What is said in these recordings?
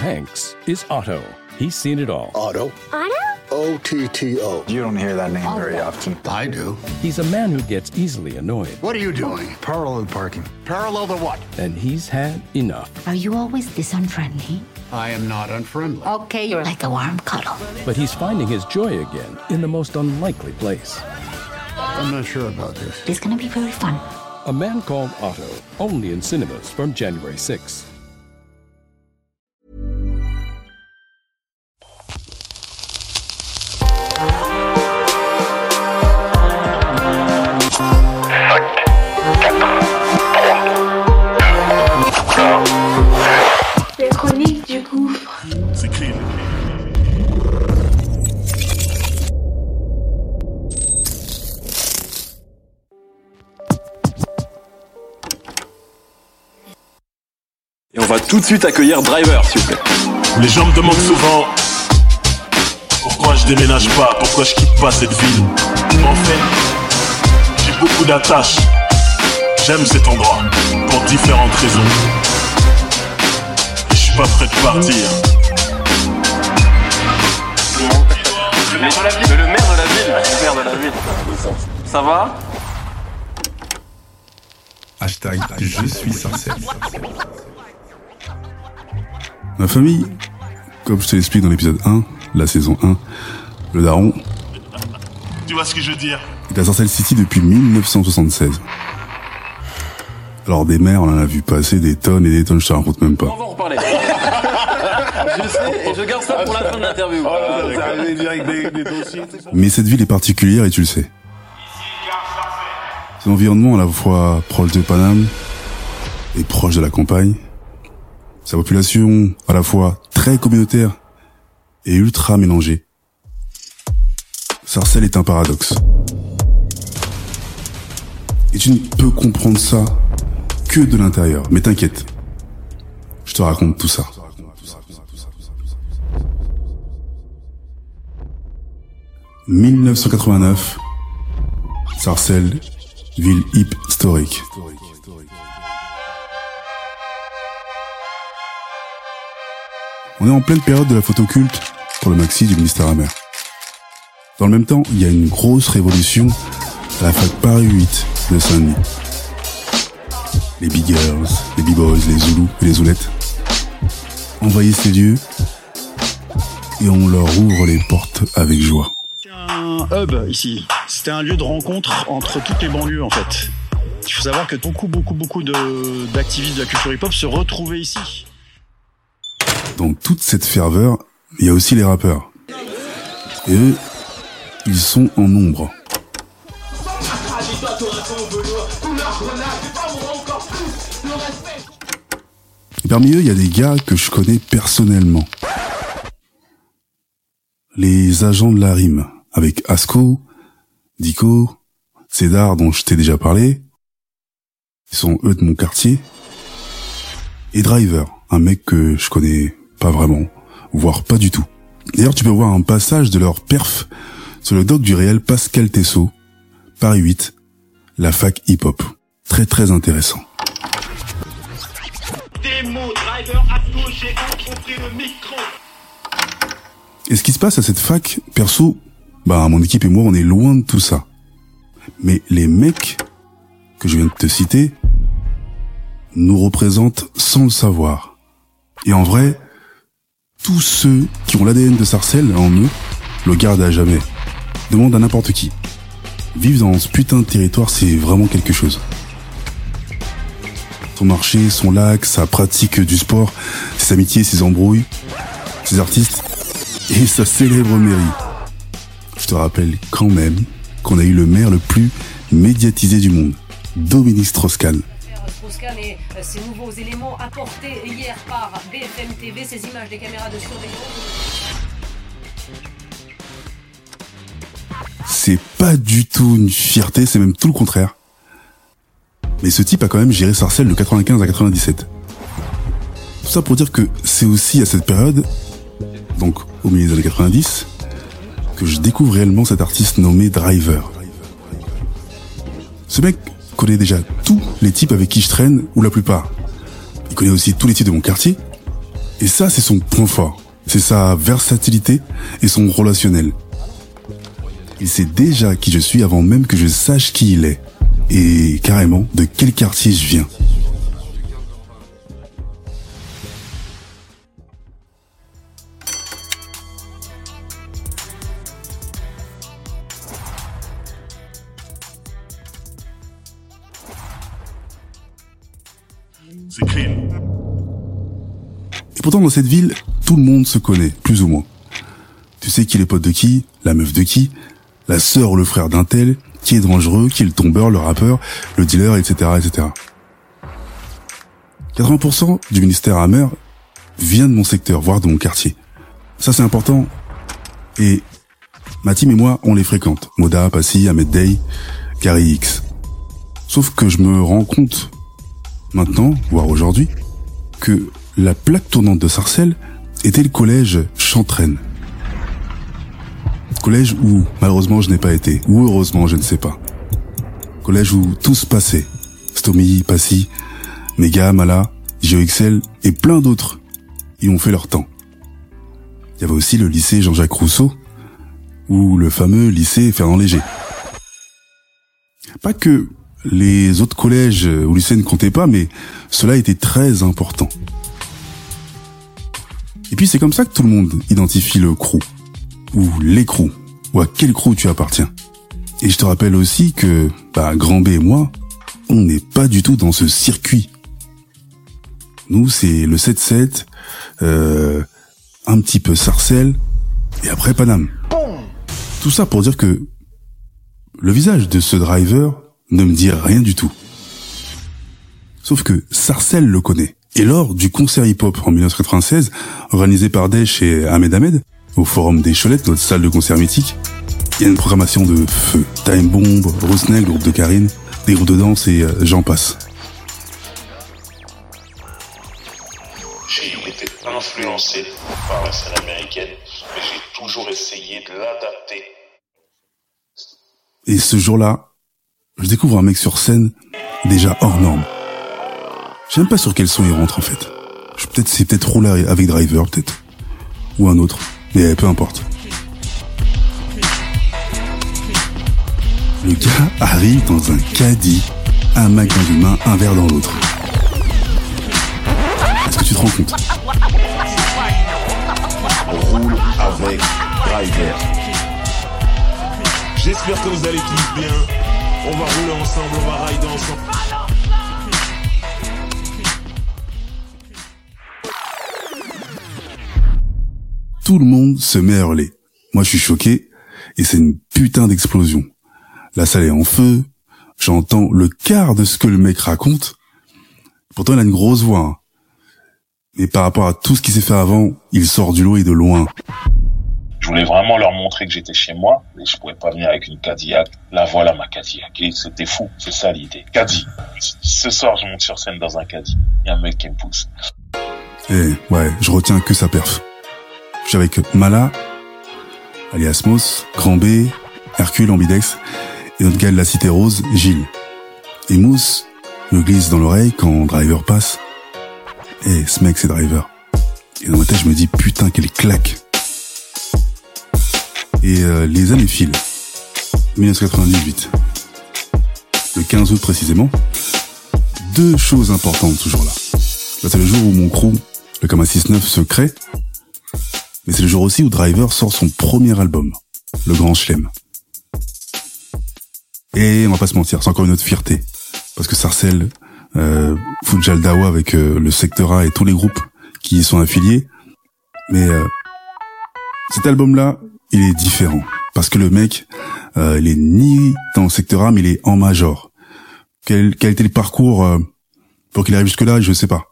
Hanks is Otto. He's seen it all. Otto? Otto? O T T O. You don't hear that name very often. I do. He's a man who gets easily annoyed, What are you doing? Parallel parking. Parallel to what? and he's had enough. Are you always this unfriendly? I am not unfriendly. Okay, you're like a warm cuddle. But he's finding his joy again in the most unlikely place. I'm not sure about this. It's gonna be very fun. A Man Called Otto, only in cinemas from January 6th. Tout de suite accueillir Driver, s'il vous plaît. Les gens me demandent souvent pourquoi je déménage pas, pourquoi je quitte pas cette ville? En fait, j'ai beaucoup d'attaches. J'aime cet endroit pour différentes raisons. Et je suis pas prêt de partir. Le maire de la ville. Le maire de la ville. Le maire de la ville. Ça va? Hashtag je suis sincère. Ma famille, comme je te l'explique dans l'épisode 1, la saison 1, le daron Tu vois ce que je veux dire? est à Sarcelles City depuis 1976. Alors des mers, on en a vu passer des tonnes et des tonnes, je te raconte même pas. On va en reparler. je sais, et je garde ça pour la fin de l'interview. Mais cette ville est particulière et tu le sais. C'est un environnement à la fois proche de Paname et proche de la campagne. Sa population à la fois très communautaire et ultra mélangée. Sarcelles est un paradoxe. Et tu ne peux comprendre ça que de l'intérieur. Mais t'inquiète, je te raconte tout ça. « 1989, Sarcelles, ville hip historique. On est en pleine période de la photo culte pour le maxi du ministère amer. Dans le même temps, il y a une grosse révolution à la fac Paris 8 de Saint-Denis. Les big girls, les b-boys, les zoulous et les zoulettes envahissent ces lieux et on leur ouvre les portes avec joie. un hub ici. C'était un lieu de rencontre entre toutes les banlieues en fait. Il faut savoir que beaucoup, beaucoup, beaucoup d'activistes de la culture hip-hop se retrouvaient ici. Dans toute cette ferveur, il y a aussi les rappeurs. Et eux, ils sont en nombre. Parmi eux, il y a des gars que je connais personnellement. Les agents de la rime, avec Asco, Dico, Cédar dont je t'ai déjà parlé. Ils sont eux de mon quartier. Et Driver, un mec que je connais pas vraiment, voire pas du tout. D'ailleurs, tu peux voir un passage de leur perf sur le doc du réel Pascal Tessot, Paris 8, la fac hip-hop. Très très intéressant. Et ce qui se passe à cette fac, perso, bah mon équipe et moi, on est loin de tout ça. Mais les mecs que je viens de te citer nous représentent sans le savoir. Et en vrai, tous ceux qui ont l'ADN de Sarcelles en eux le gardent à jamais. Demande à n'importe qui. Vivre dans ce putain de territoire, c'est vraiment quelque chose. Son marché, son lac, sa pratique du sport, ses amitiés, ses embrouilles, ses artistes et sa célèbre mairie. Je te rappelle quand même qu'on a eu le maire le plus médiatisé du monde, Dominique Strauss-Kahn. Et euh, ces nouveaux éléments apportés hier par BFM TV, ces images des caméras de surveillance. C'est pas du tout une fierté, c'est même tout le contraire. Mais ce type a quand même géré Sarcelles de 95 à 97. Tout ça pour dire que c'est aussi à cette période, donc au milieu des années 90, que je découvre réellement cet artiste nommé Driver. Ce mec connaît déjà tous les types avec qui je traîne, ou la plupart. Il connaît aussi tous les types de mon quartier, Et ça, c'est son point fort. C'est sa versatilité et son relationnel. Il sait déjà qui je suis avant même que je sache qui il est. Et carrément de quel quartier je viens. Dans cette ville, tout le monde se connaît, plus ou moins. Tu sais qui est le pote de qui, la meuf de qui, la sœur ou le frère d'un tel, qui est dangereux, qui est le tombeur, le rappeur, le dealer, etc., etc. 80% du ministère Hammer vient de mon secteur, voire de mon quartier. Ça, c'est important. Et ma team et moi, on les fréquente. Moda, Passy, Ahmed Day, Gary X. Sauf que je me rends compte maintenant, voire aujourd'hui, que la plaque tournante de Sarcelles était le collège Chantraine. Collège où, malheureusement, je n'ai pas été. Ou heureusement, je ne sais pas. Collège où tout se passait. Stomy, Passy, Mega, Mala, GeoXL et plein d'autres y ont fait leur temps. Il y avait aussi le lycée Jean-Jacques Rousseau ou le fameux lycée Fernand Léger. Pas que les autres collèges ou lycées ne comptaient pas, mais cela était très important. Et puis c'est comme ça que tout le monde identifie le crew, ou les ou à quel crew tu appartiens. Et je te rappelle aussi que, bah, Grand B et moi, on n'est pas du tout dans ce circuit. Nous, c'est le 7-7, euh, un petit peu Sarcelles, et après Paname. Tout ça pour dire que le visage de ce driver ne me dit rien du tout. Sauf que Sarcelles le connaît. Et lors du concert hip-hop en 1996, organisé par Desch et Ahmed Ahmed, au Forum des Cholettes, notre salle de concert mythique, il y a une programmation de feu. Time Bomb, Rousnel, groupe de Karine, des groupes de danse et euh, j'en passe. J'ai été influencé par la scène américaine, mais j'ai toujours essayé de l'adapter. Et ce jour-là, je découvre un mec sur scène déjà hors norme. Je pas sur quel son il rentre en fait. Je peut-être c'est peut-être Roller avec Driver peut-être ou un autre, mais peu importe. Le gars arrive dans un caddie, un Mac dans main, un verre dans l'autre. Est-ce que tu te rends compte? Roule avec Driver. J'espère que vous allez tous bien. On va rouler ensemble, on va rider ensemble. Tout le monde se met à hurler. Moi je suis choqué et c'est une putain d'explosion. La salle est en feu, j'entends le quart de ce que le mec raconte. Pourtant il a une grosse voix. hein. Mais par rapport à tout ce qui s'est fait avant, il sort du lot et de loin. Je voulais vraiment leur montrer que j'étais chez moi, mais je pouvais pas venir avec une Cadillac. La voilà ma Cadillac. Et c'était fou, c'est ça l'idée. Caddy. Ce soir, je monte sur scène dans un Caddy. Il y a un mec qui me pousse. Et ouais, je retiens que sa perf. Je suis avec Mala, alias Mos, Grand B, Hercule Ambidex et notre gars de la Cité Rose, Gilles. Et Mousse me glisse dans l'oreille quand Driver passe. Eh, ce mec c'est Driver. Et dans ma tête je me dis putain quelle claque. Et euh, les années filent. 1998. Le 15 août précisément. Deux choses importantes toujours là. Là, c'est le jour où mon crew, le Kama 6-9, se crée. Mais c'est le jour aussi où Driver sort son premier album, Le Grand Chelem. Et on va pas se mentir, c'est encore une autre fierté. Parce que Sarcelles, euh, Fujal Dawa avec euh, le Secteur A et tous les groupes qui y sont affiliés. Mais euh, cet album-là, il est différent. Parce que le mec, euh, il est ni dans le Secteur A, mais il est en major. Quel, quel était le parcours pour qu'il arrive jusque-là, je sais pas.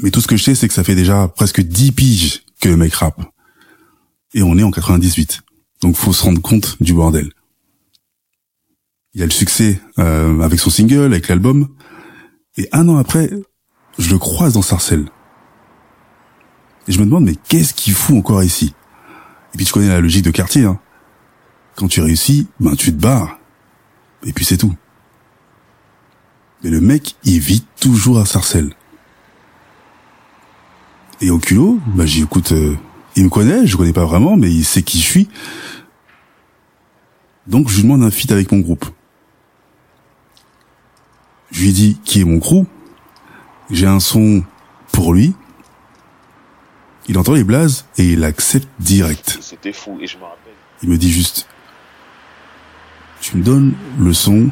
Mais tout ce que je sais, c'est que ça fait déjà presque 10 piges que le mec rappe. Et on est en 98. Donc faut se rendre compte du bordel. Il a le succès euh, avec son single, avec l'album. Et un an après, je le croise dans Sarcelles. Et je me demande, mais qu'est-ce qu'il fout encore ici? Et puis tu connais la logique de quartier. Hein. Quand tu réussis, ben tu te barres. Et puis c'est tout. Mais le mec, il vit toujours à Sarcelles. Et au culot, bah j'ai écoute, euh, il me connaît, je le connais pas vraiment, mais il sait qui je suis. Donc je lui demande un feat avec mon groupe. Je lui dis qui est mon crew? J'ai un son pour lui. Il entend les blazes et il accepte direct. C'était fou et je me rappelle. Il me dit juste, tu me donnes le son,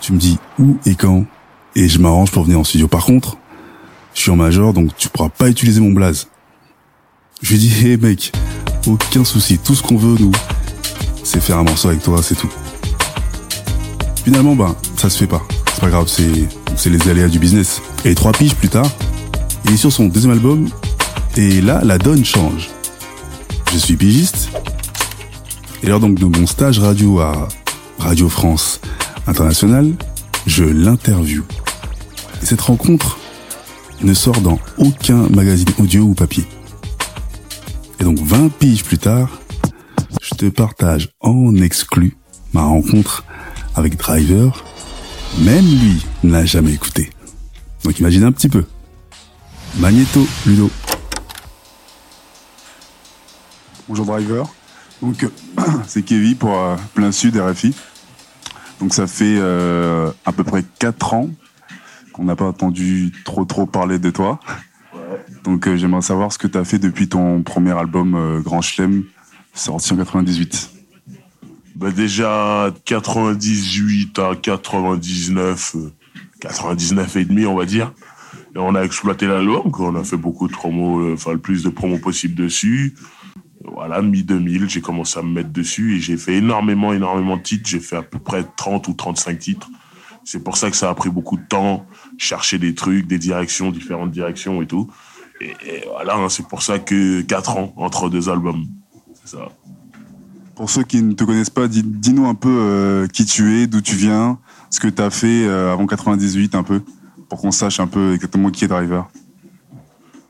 tu me dis où et quand, et je m'arrange pour venir en studio. Par contre, je suis en major, donc tu pourras pas utiliser mon blaze. Je lui dis, hé mec, aucun souci, tout ce qu'on veut, nous, c'est faire un morceau avec toi, c'est tout. Finalement, ben, ça se fait pas. C'est pas grave, c'est, c'est les aléas du business. Et trois piges plus tard, il est sur son deuxième album, et là, la donne change. Je suis pigiste, et lors donc de mon stage radio à Radio France International, je l'interview. Et cette rencontre ne sort dans aucun magazine audio ou papier. Et donc 20 piges plus tard, je te partage en exclu ma rencontre avec Driver. Même lui n'a jamais écouté. Donc imagine un petit peu. Magneto, Ludo. Bonjour Driver. Donc c'est Kevin pour euh, Plein Sud RFI. Donc ça fait euh, à peu près 4 ans qu'on n'a pas entendu trop trop parler de toi. Donc euh, j'aimerais savoir ce que tu as fait depuis ton premier album euh, Grand Chelem, sorti en 98. Bah déjà 98 à 99, euh, 99 et demi on va dire. Et on a exploité l'album, on a fait beaucoup de promos, euh, enfin le plus de promos possible dessus. Voilà, mi-2000, j'ai commencé à me mettre dessus et j'ai fait énormément, énormément de titres. J'ai fait à peu près 30 ou 35 titres. C'est pour ça que ça a pris beaucoup de temps, chercher des trucs, des directions, différentes directions et tout. Et, et voilà, hein, c'est pour ça que 4 ans entre deux albums. C'est ça. Pour ceux qui ne te connaissent pas, dis- dis-nous un peu euh, qui tu es, d'où tu viens, ce que tu as fait euh, avant 98 un peu, pour qu'on sache un peu exactement qui est Driver.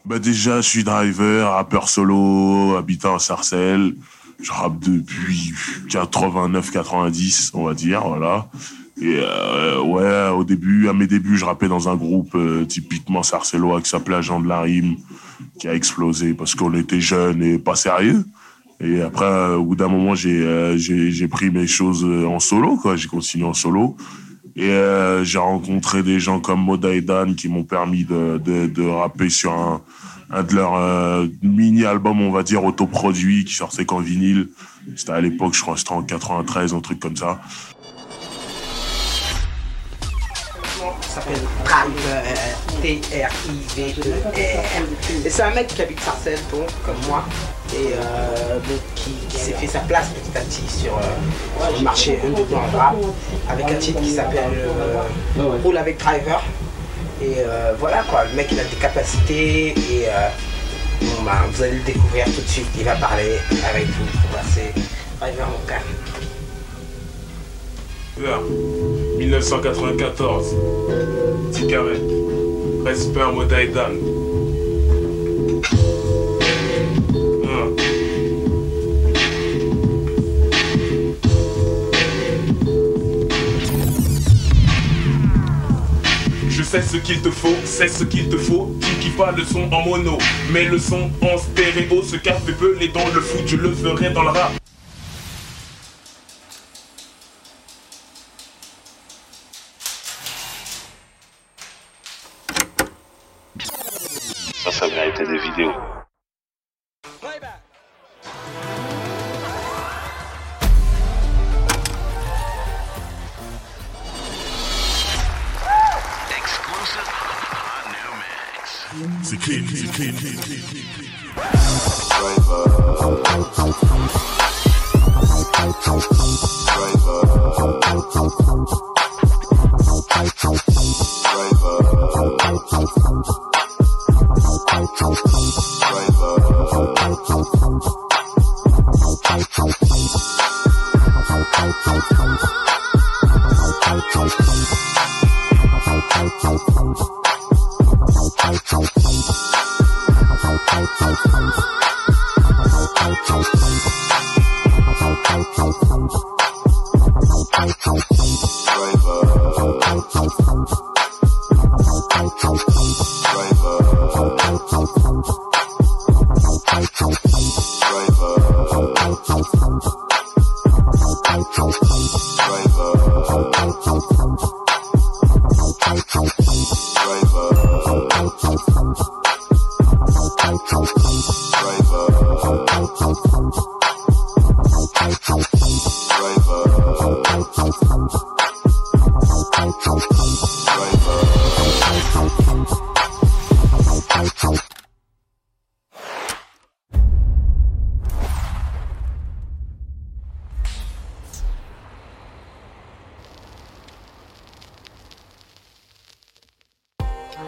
Bah déjà, je suis driver, rappeur solo, habitant à Sarcelles. Je rappe depuis 89-90, on va dire, voilà. Et euh, ouais, au début, à mes débuts, je rappais dans un groupe euh, typiquement sarcellois qui s'appelait Agent de la Rime, qui a explosé parce qu'on était jeunes et pas sérieux. Et après, euh, au bout d'un moment, j'ai euh, j'ai pris mes choses euh, en solo, quoi. J'ai continué en solo. Et j'ai rencontré des gens comme Moda et Dan qui m'ont permis de, de, de rapper sur un, un de leurs mini-albums, on va dire, autoproduits, qui sortait qu'en vinyle. C'était à l'époque, je crois, c'était en 93, un truc comme ça. S'appelle Driver, T-R-I-V-E-R. Et c'est un mec qui habite Sarcelles, donc, comme moi, et euh, donc, qui, s'est fait sa place petit à petit sur, euh, sur le marché underground rap, avec un titre qui s'appelle euh, Roule avec Driver. Et euh, voilà quoi, le mec il a des capacités et euh, bon, bah, vous allez le découvrir tout de suite, il va parler avec vous. Voilà, c'est Driver mon gars. 1994. Petit carré. Respect à Moda et Dan. Un. Je sais ce qu'il te faut, c'est ce qu'il te faut. Tu pas le son en mono, mais le son en stéréo. Ce qu'a fait Pelé dans le foot, je le ferai dans le rap. do. Playback. Exclusive on New Max. It's a. Driver.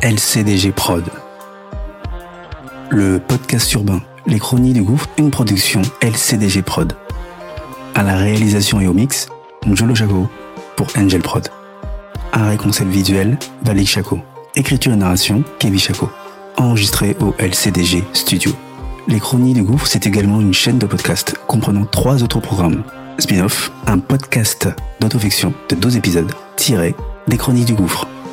LCDG Prod. Le podcast urbain, les chroniques du gouffre, une production LCDG Prod. À la réalisation et au mix, Njolo Chaco pour Angel Prod. Un concept visuel, Valik Chaco. Écriture et narration, Kevin Chaco. Enregistré au LCDG Studio. Les Chroniques du Gouffre, c'est également une chaîne de podcast comprenant trois autres programmes. Spin-off, un podcast d'autofiction de 12 épisodes, tiré des Chroniques du Gouffre.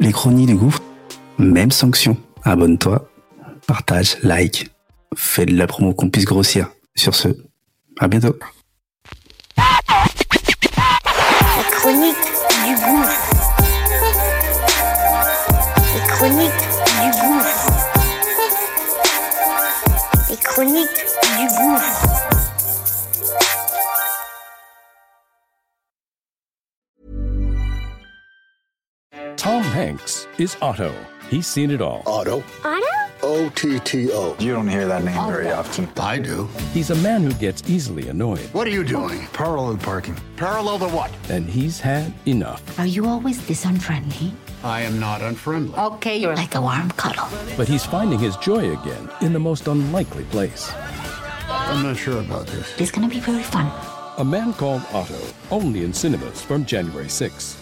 les chroniques du gouffre, même sanction. Abonne-toi, partage, like, fais de la promo qu'on puisse grossir. Sur ce, à bientôt. Hanks is Otto. He's seen it all. Otto. Otto? O T T O. You don't hear that name very often. I do. He's a man who gets easily annoyed, What are you doing? Parallel parking. Parallel to what? and he's had enough. Are you always this unfriendly? I am not unfriendly. Okay, you're like a warm cuddle. But he's finding his joy again in the most unlikely place. I'm not sure about this. It's gonna be very fun. A Man Called Otto, only in cinemas from January 6th.